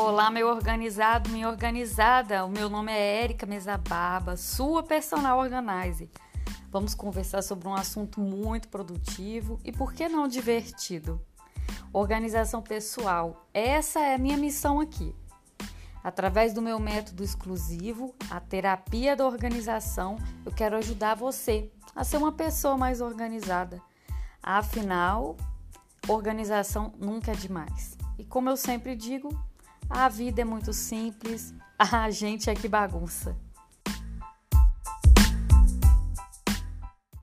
Olá, meu organizado, minha organizada. O meu nome é Érica Mesababa, sua personal organizer. Vamos conversar sobre um assunto muito produtivo e por que não divertido? Organização pessoal. Essa é a minha missão aqui. Através do meu método exclusivo, a terapia da organização, eu quero ajudar você a ser uma pessoa mais organizada. Afinal, organização nunca é demais. E como eu sempre digo, a vida é muito simples, a gente é que bagunça.